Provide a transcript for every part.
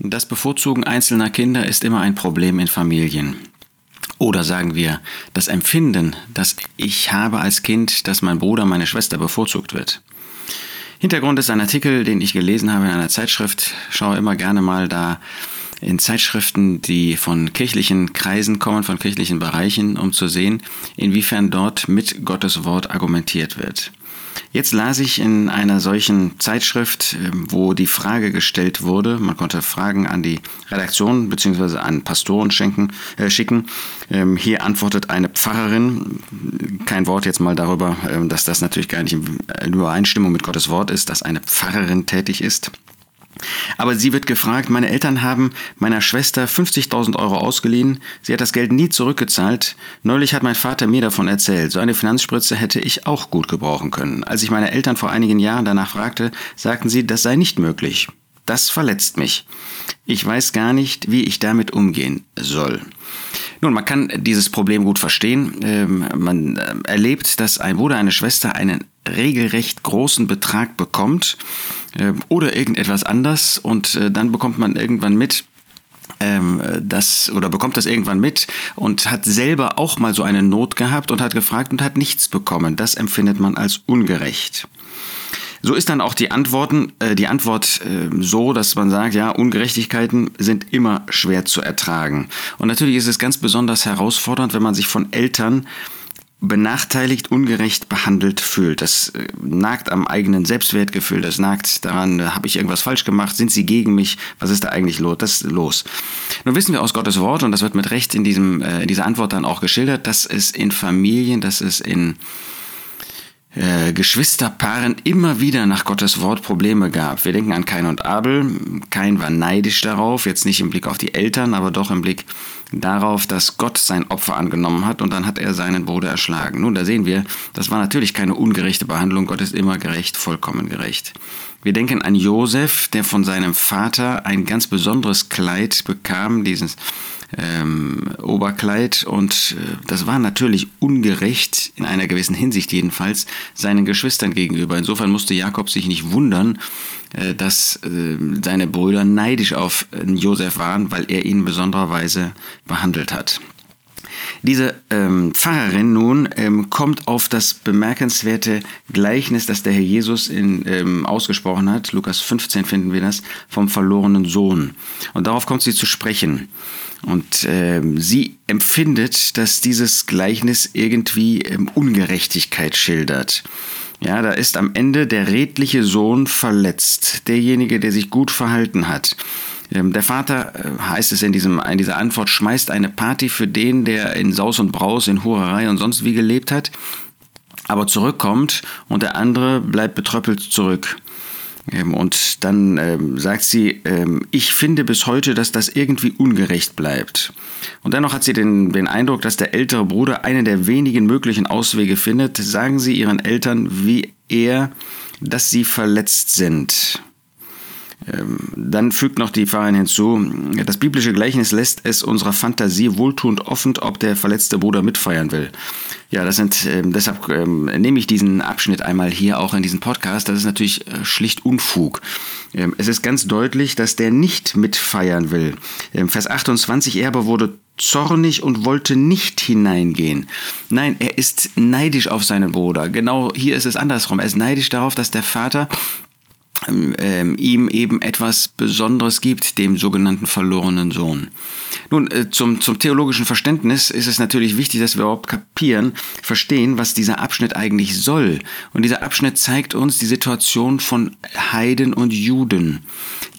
Das Bevorzugen einzelner Kinder ist immer ein Problem in Familien. Oder sagen wir, das Empfinden, das ich habe als Kind, dass mein Bruder, meine Schwester bevorzugt wird. Hintergrund ist ein Artikel, den ich gelesen habe in einer Zeitschrift. Schaue immer gerne mal da in Zeitschriften, die von kirchlichen Kreisen kommen, von kirchlichen Bereichen, um zu sehen, inwiefern dort mit Gottes Wort argumentiert wird. Jetzt las ich in einer solchen Zeitschrift, ähm, wo die Frage gestellt wurde, man konnte Fragen an die Redaktion bzw. an Pastoren schenken, äh, schicken. Ähm, hier antwortet eine Pfarrerin, kein Wort jetzt mal darüber, äh, dass das natürlich gar nicht in Übereinstimmung mit Gottes Wort ist, dass eine Pfarrerin tätig ist. Aber sie wird gefragt, meine Eltern haben meiner Schwester 50.000 Euro ausgeliehen, sie hat das Geld nie zurückgezahlt. Neulich hat mein Vater mir davon erzählt, so eine Finanzspritze hätte ich auch gut gebrauchen können. Als ich meine Eltern vor einigen Jahren danach fragte, sagten sie, das sei nicht möglich. Das verletzt mich. Ich weiß gar nicht, wie ich damit umgehen soll. Nun, man kann dieses Problem gut verstehen. Ähm, man äh, erlebt, dass ein Bruder, eine Schwester einen regelrecht großen Betrag bekommt äh, oder irgendetwas anders und äh, dann bekommt man irgendwann mit, ähm, das oder bekommt das irgendwann mit und hat selber auch mal so eine Not gehabt und hat gefragt und hat nichts bekommen. Das empfindet man als ungerecht. So ist dann auch die, Antworten, äh, die Antwort äh, so, dass man sagt, ja, Ungerechtigkeiten sind immer schwer zu ertragen. Und natürlich ist es ganz besonders herausfordernd, wenn man sich von Eltern benachteiligt, ungerecht behandelt fühlt. Das äh, nagt am eigenen Selbstwertgefühl, das nagt daran, äh, habe ich irgendwas falsch gemacht, sind sie gegen mich, was ist da eigentlich los? Das los. Nun wissen wir aus Gottes Wort, und das wird mit Recht in, diesem, äh, in dieser Antwort dann auch geschildert, dass es in Familien, dass es in äh, Geschwisterpaaren immer wieder nach Gottes Wort Probleme gab. Wir denken an Kain und Abel. Kain war neidisch darauf, jetzt nicht im Blick auf die Eltern, aber doch im Blick darauf, dass Gott sein Opfer angenommen hat und dann hat er seinen Bruder erschlagen. Nun, da sehen wir, das war natürlich keine ungerechte Behandlung. Gott ist immer gerecht, vollkommen gerecht. Wir denken an Josef, der von seinem Vater ein ganz besonderes Kleid bekam, dieses ähm, Oberkleid. Und äh, das war natürlich ungerecht, in einer gewissen Hinsicht jedenfalls, seinen Geschwistern gegenüber. Insofern musste Jakob sich nicht wundern, äh, dass äh, seine Brüder neidisch auf äh, Josef waren, weil er ihn in besonderer Weise behandelt hat. Diese ähm, Pfarrerin nun ähm, kommt auf das bemerkenswerte Gleichnis, das der Herr Jesus in, ähm, ausgesprochen hat. Lukas 15 finden wir das, vom verlorenen Sohn. Und darauf kommt sie zu sprechen. Und äh, sie empfindet, dass dieses Gleichnis irgendwie ähm, Ungerechtigkeit schildert. Ja, da ist am Ende der redliche Sohn verletzt, derjenige, der sich gut verhalten hat. Ähm, der Vater, äh, heißt es in, diesem, in dieser Antwort, schmeißt eine Party für den, der in Saus und Braus, in Hurerei und sonst wie gelebt hat, aber zurückkommt und der andere bleibt betröppelt zurück. Ähm, und dann ähm, sagt sie, ich finde bis heute, dass das irgendwie ungerecht bleibt. Und dennoch hat sie den, den Eindruck, dass der ältere Bruder einen der wenigen möglichen Auswege findet. Sagen Sie Ihren Eltern, wie er, dass sie verletzt sind. Ähm, dann fügt noch die Pfarrerin hinzu, das biblische Gleichnis lässt es unserer Fantasie wohltuend offen, ob der verletzte Bruder mitfeiern will. Ja, das sind, äh, deshalb äh, nehme ich diesen Abschnitt einmal hier auch in diesen Podcast. Das ist natürlich äh, schlicht Unfug. Ähm, es ist ganz deutlich, dass der nicht mitfeiern will. Ähm, Vers 28, er aber wurde zornig und wollte nicht hineingehen. Nein, er ist neidisch auf seinen Bruder. Genau hier ist es andersrum. Er ist neidisch darauf, dass der Vater ähm, ähm, ihm eben etwas Besonderes gibt, dem sogenannten verlorenen Sohn. Nun, äh, zum, zum theologischen Verständnis ist es natürlich wichtig, dass wir überhaupt kapieren, verstehen, was dieser Abschnitt eigentlich soll. Und dieser Abschnitt zeigt uns die Situation von Heiden und Juden.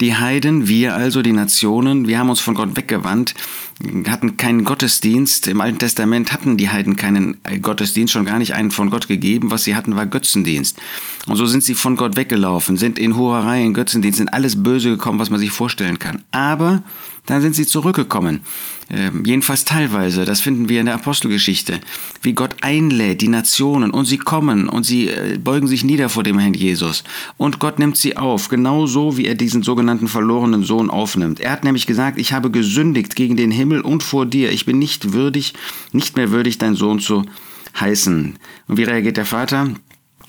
Die Heiden, wir also, die Nationen, wir haben uns von Gott weggewandt, hatten keinen Gottesdienst. Im Alten Testament hatten die Heiden keinen äh, Gottesdienst, schon gar nicht einen von Gott gegeben. Was sie hatten, war Götzendienst. Und so sind sie von Gott weggelaufen, sind in Hoherei, in Götzendienst, sind alles böse gekommen, was man sich vorstellen kann. Aber dann sind sie zurückgekommen. Ähm, jedenfalls teilweise, das finden wir in der Apostelgeschichte, wie Gott einlädt die Nationen und sie kommen und sie äh, beugen sich nieder vor dem Herrn Jesus. Und Gott nimmt sie auf, genauso wie er diesen sogenannten verlorenen Sohn aufnimmt. Er hat nämlich gesagt, ich habe gesündigt gegen den Himmel und vor dir. Ich bin nicht würdig, nicht mehr würdig, dein Sohn zu heißen. Und wie reagiert der Vater?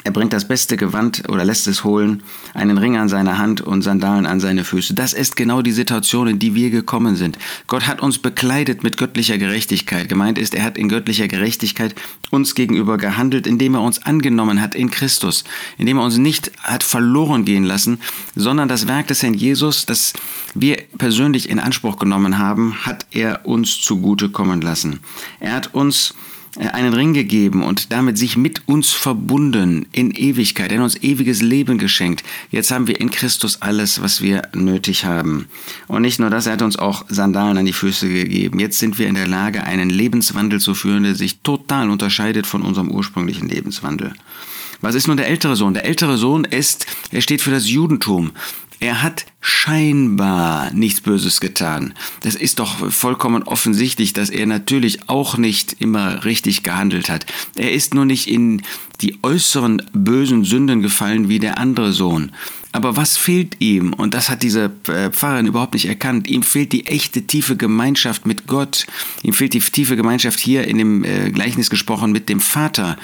Er bringt das beste Gewand oder lässt es holen, einen Ring an seine Hand und Sandalen an seine Füße. Das ist genau die Situation, in die wir gekommen sind. Gott hat uns bekleidet mit göttlicher Gerechtigkeit. Gemeint ist, er hat in göttlicher Gerechtigkeit uns gegenüber gehandelt, indem er uns angenommen hat in Christus, indem er uns nicht hat verloren gehen lassen, sondern das Werk des Herrn Jesus, das wir persönlich in Anspruch genommen haben, hat er uns zugute kommen lassen. Er hat uns einen Ring gegeben und damit sich mit uns verbunden in Ewigkeit. Er hat uns ewiges Leben geschenkt. Jetzt haben wir in Christus alles, was wir nötig haben. Und nicht nur das, er hat uns auch Sandalen an die Füße gegeben. Jetzt sind wir in der Lage, einen Lebenswandel zu führen, der sich total unterscheidet von unserem ursprünglichen Lebenswandel. Was ist nun der ältere Sohn? Der ältere Sohn ist, er steht für das Judentum. Er hat scheinbar nichts Böses getan. Das ist doch vollkommen offensichtlich, dass er natürlich auch nicht immer richtig gehandelt hat. Er ist nur nicht in die äußeren bösen Sünden gefallen wie der andere Sohn. Aber was fehlt ihm? Und das hat diese äh, Pfarrerin überhaupt nicht erkannt. Ihm fehlt die echte tiefe Gemeinschaft mit Gott. Ihm fehlt die tiefe Gemeinschaft hier in dem äh, Gleichnis gesprochen mit dem Vater.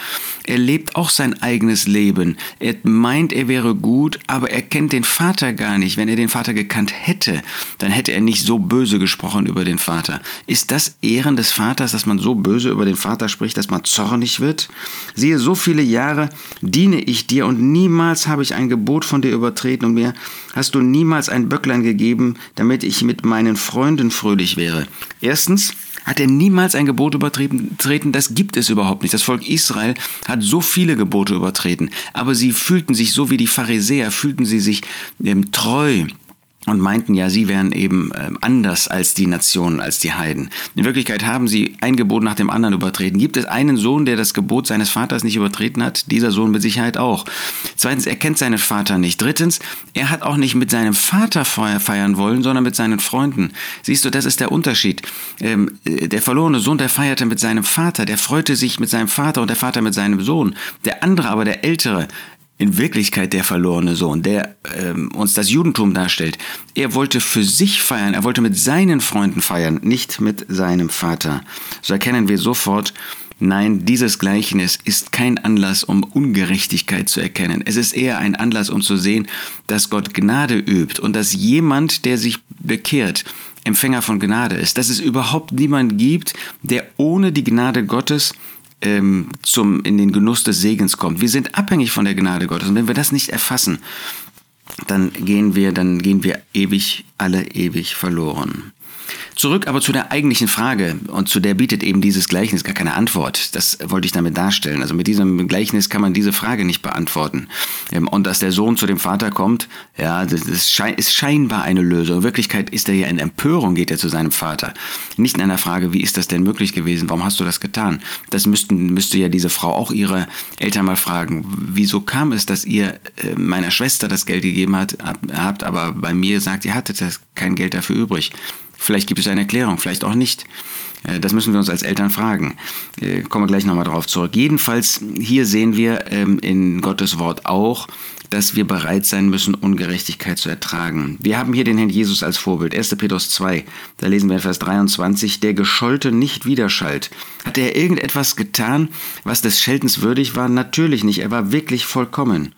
Er lebt auch sein eigenes Leben. Er meint, er wäre gut, aber er kennt den Vater gar nicht. Wenn er den Vater gekannt hätte, dann hätte er nicht so böse gesprochen über den Vater. Ist das Ehren des Vaters, dass man so böse über den Vater spricht, dass man zornig wird? Siehe, so viele Jahre diene ich dir und niemals habe ich ein Gebot von dir übertreten und mir hast du niemals ein Böcklein gegeben, damit ich mit meinen Freunden fröhlich wäre. Erstens, hat er niemals ein Gebot übertreten? Das gibt es überhaupt nicht. Das Volk Israel hat so viele Gebote übertreten, aber sie fühlten sich so wie die Pharisäer, fühlten sie sich ähm, treu und meinten ja, sie wären eben ähm, anders als die Nationen, als die Heiden. In Wirklichkeit haben sie ein Gebot nach dem anderen übertreten. Gibt es einen Sohn, der das Gebot seines Vaters nicht übertreten hat? Dieser Sohn mit Sicherheit auch. Zweitens, er kennt seinen Vater nicht. Drittens, er hat auch nicht mit seinem Vater feiern wollen, sondern mit seinen Freunden. Siehst du, das ist der Unterschied. Ähm, äh, der verlorene Sohn, der feierte mit seinem Vater, der freute sich mit seinem Vater und der Vater mit seinem Sohn. Der andere aber, der Ältere, in Wirklichkeit der verlorene Sohn, der ähm, uns das Judentum darstellt. Er wollte für sich feiern, er wollte mit seinen Freunden feiern, nicht mit seinem Vater. So erkennen wir sofort, Nein, dieses Gleichnis ist kein Anlass, um Ungerechtigkeit zu erkennen. Es ist eher ein Anlass, um zu sehen, dass Gott Gnade übt und dass jemand, der sich bekehrt, Empfänger von Gnade ist. Dass es überhaupt niemand gibt, der ohne die Gnade Gottes ähm, zum, in den Genuss des Segens kommt. Wir sind abhängig von der Gnade Gottes. Und wenn wir das nicht erfassen, dann gehen wir, dann gehen wir ewig, alle ewig verloren. Zurück aber zu der eigentlichen Frage und zu der bietet eben dieses Gleichnis gar keine Antwort. Das wollte ich damit darstellen. Also mit diesem Gleichnis kann man diese Frage nicht beantworten. Ähm, und dass der Sohn zu dem Vater kommt, ja, das ist scheinbar eine Lösung. In Wirklichkeit ist er ja in Empörung, geht er zu seinem Vater. Nicht in einer Frage, wie ist das denn möglich gewesen? Warum hast du das getan? Das müssten, müsste ja diese Frau auch ihre Eltern mal fragen. Wieso kam es, dass ihr äh, meiner Schwester das Geld gegeben hat, habt, aber bei mir sagt, ihr hattet kein Geld dafür übrig? Vielleicht gibt es eine Erklärung, vielleicht auch nicht. Äh, das müssen wir uns als Eltern fragen. Äh, kommen wir gleich nochmal darauf zurück. Jedenfalls, hier sehen wir ähm, in Gottes Wort auch, dass wir bereit sein müssen, Ungerechtigkeit zu ertragen. Wir haben hier den Herrn Jesus als Vorbild. 1. Petrus 2, da lesen wir in Vers 23, der Geschollte nicht widerschallt. Hat er irgendetwas getan, was des Scheltens würdig war? Natürlich nicht. Er war wirklich vollkommen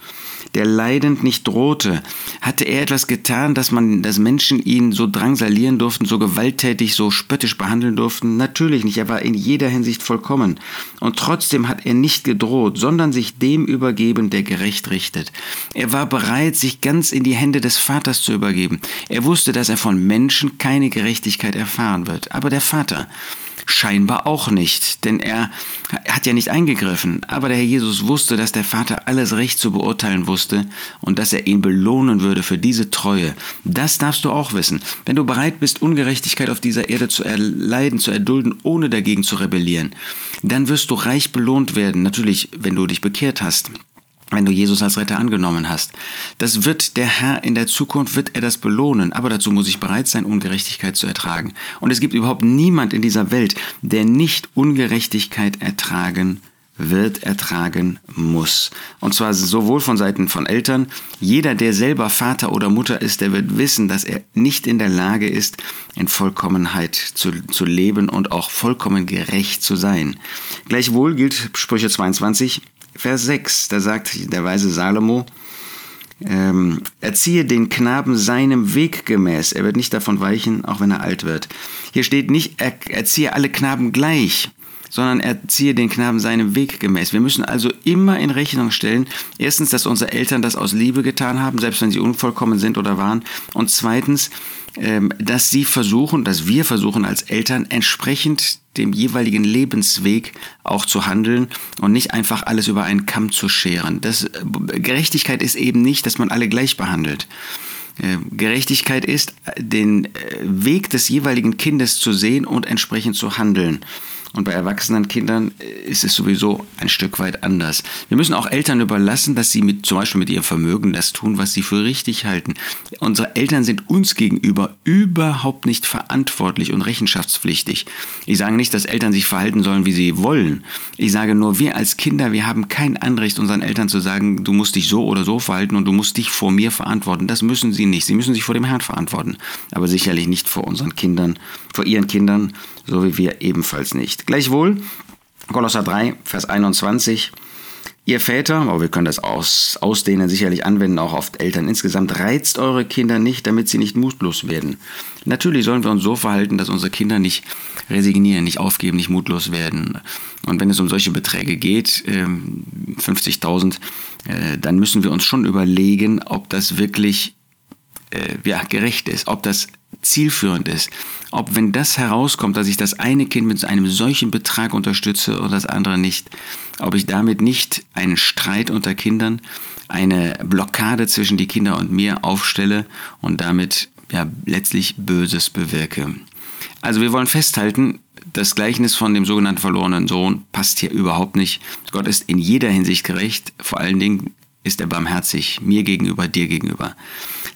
der leidend nicht drohte. Hatte er etwas getan, dass man, dass Menschen ihn so drangsalieren durften, so gewalttätig, so spöttisch behandeln durften? Natürlich nicht. Er war in jeder Hinsicht vollkommen. Und trotzdem hat er nicht gedroht, sondern sich dem übergeben, der gerecht richtet. Er war bereit, sich ganz in die Hände des Vaters zu übergeben. Er wusste, dass er von Menschen keine Gerechtigkeit erfahren wird. Aber der Vater, Scheinbar auch nicht, denn er hat ja nicht eingegriffen. Aber der Herr Jesus wusste, dass der Vater alles recht zu beurteilen wusste und dass er ihn belohnen würde für diese Treue. Das darfst du auch wissen. Wenn du bereit bist, Ungerechtigkeit auf dieser Erde zu erleiden, zu erdulden, ohne dagegen zu rebellieren, dann wirst du reich belohnt werden. Natürlich, wenn du dich bekehrt hast wenn du Jesus als Retter angenommen hast. Das wird der Herr in der Zukunft, wird er das belohnen, aber dazu muss ich bereit sein, Ungerechtigkeit zu ertragen. Und es gibt überhaupt niemand in dieser Welt, der nicht Ungerechtigkeit ertragen wird, ertragen muss. Und zwar sowohl von Seiten von Eltern, jeder, der selber Vater oder Mutter ist, der wird wissen, dass er nicht in der Lage ist, in Vollkommenheit zu, zu leben und auch vollkommen gerecht zu sein. Gleichwohl gilt Sprüche 22, Vers 6, da sagt der weise Salomo, ähm, erziehe den Knaben seinem Weg gemäß. Er wird nicht davon weichen, auch wenn er alt wird. Hier steht nicht, er, erziehe alle Knaben gleich, sondern erziehe den Knaben seinem Weg gemäß. Wir müssen also immer in Rechnung stellen, erstens, dass unsere Eltern das aus Liebe getan haben, selbst wenn sie unvollkommen sind oder waren. Und zweitens, ähm, dass sie versuchen, dass wir versuchen als Eltern entsprechend dem jeweiligen Lebensweg auch zu handeln und nicht einfach alles über einen Kamm zu scheren. Das, äh, Gerechtigkeit ist eben nicht, dass man alle gleich behandelt. Äh, Gerechtigkeit ist, den äh, Weg des jeweiligen Kindes zu sehen und entsprechend zu handeln. Und bei erwachsenen Kindern äh, ist es sowieso ein Stück weit anders. Wir müssen auch Eltern überlassen, dass sie mit, zum Beispiel mit ihrem Vermögen das tun, was sie für richtig halten. Unsere Eltern sind uns gegenüber überhaupt nicht verantwortlich und rechenschaftspflichtig. Ich sage nicht, dass Eltern sich verhalten sollen, wie sie wollen. Ich sage nur, wir als Kinder, wir haben kein Anrecht, unseren Eltern zu sagen, du musst dich so oder so verhalten und du musst dich vor mir verantworten. Das müssen sie nicht. Sie müssen sich vor dem Herrn verantworten. Aber sicherlich nicht vor unseren Kindern, vor ihren Kindern so wie wir ebenfalls nicht. Gleichwohl, Kolosser 3, Vers 21, Ihr Väter, aber wir können das aus, ausdehnen, sicherlich anwenden, auch auf Eltern insgesamt, reizt eure Kinder nicht, damit sie nicht mutlos werden. Natürlich sollen wir uns so verhalten, dass unsere Kinder nicht resignieren, nicht aufgeben, nicht mutlos werden. Und wenn es um solche Beträge geht, 50.000, ähm, äh, dann müssen wir uns schon überlegen, ob das wirklich äh, ja, gerecht ist, ob das zielführend ist. Ob, wenn das herauskommt, dass ich das eine Kind mit einem solchen Betrag unterstütze oder das andere nicht, ob ich damit nicht einen Streit unter Kindern, eine Blockade zwischen die Kinder und mir aufstelle und damit ja letztlich Böses bewirke. Also wir wollen festhalten, das Gleichnis von dem sogenannten verlorenen Sohn passt hier überhaupt nicht. Gott ist in jeder Hinsicht gerecht, vor allen Dingen ist er barmherzig mir gegenüber, dir gegenüber.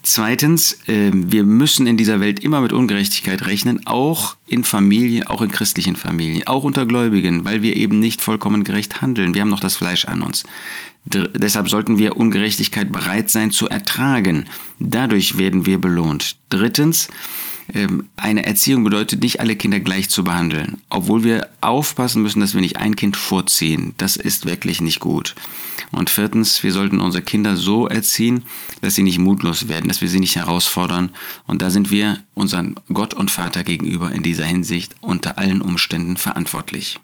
Zweitens, ähm, wir müssen in dieser Welt immer mit Ungerechtigkeit rechnen, auch in Familien, auch in christlichen Familien, auch unter Gläubigen, weil wir eben nicht vollkommen gerecht handeln. Wir haben noch das Fleisch an uns. deshalb sollten wir Ungerechtigkeit bereit sein zu ertragen. Dadurch werden wir belohnt. Drittens, eine Erziehung bedeutet nicht, alle Kinder gleich zu behandeln. Obwohl wir aufpassen müssen, dass wir nicht ein Kind vorziehen. Das ist wirklich nicht gut. Und viertens, wir sollten unsere Kinder so erziehen, dass sie nicht mutlos werden, dass wir sie nicht herausfordern. Und da sind wir unseren Gott und Vater gegenüber in dieser Hinsicht unter allen Umständen verantwortlich.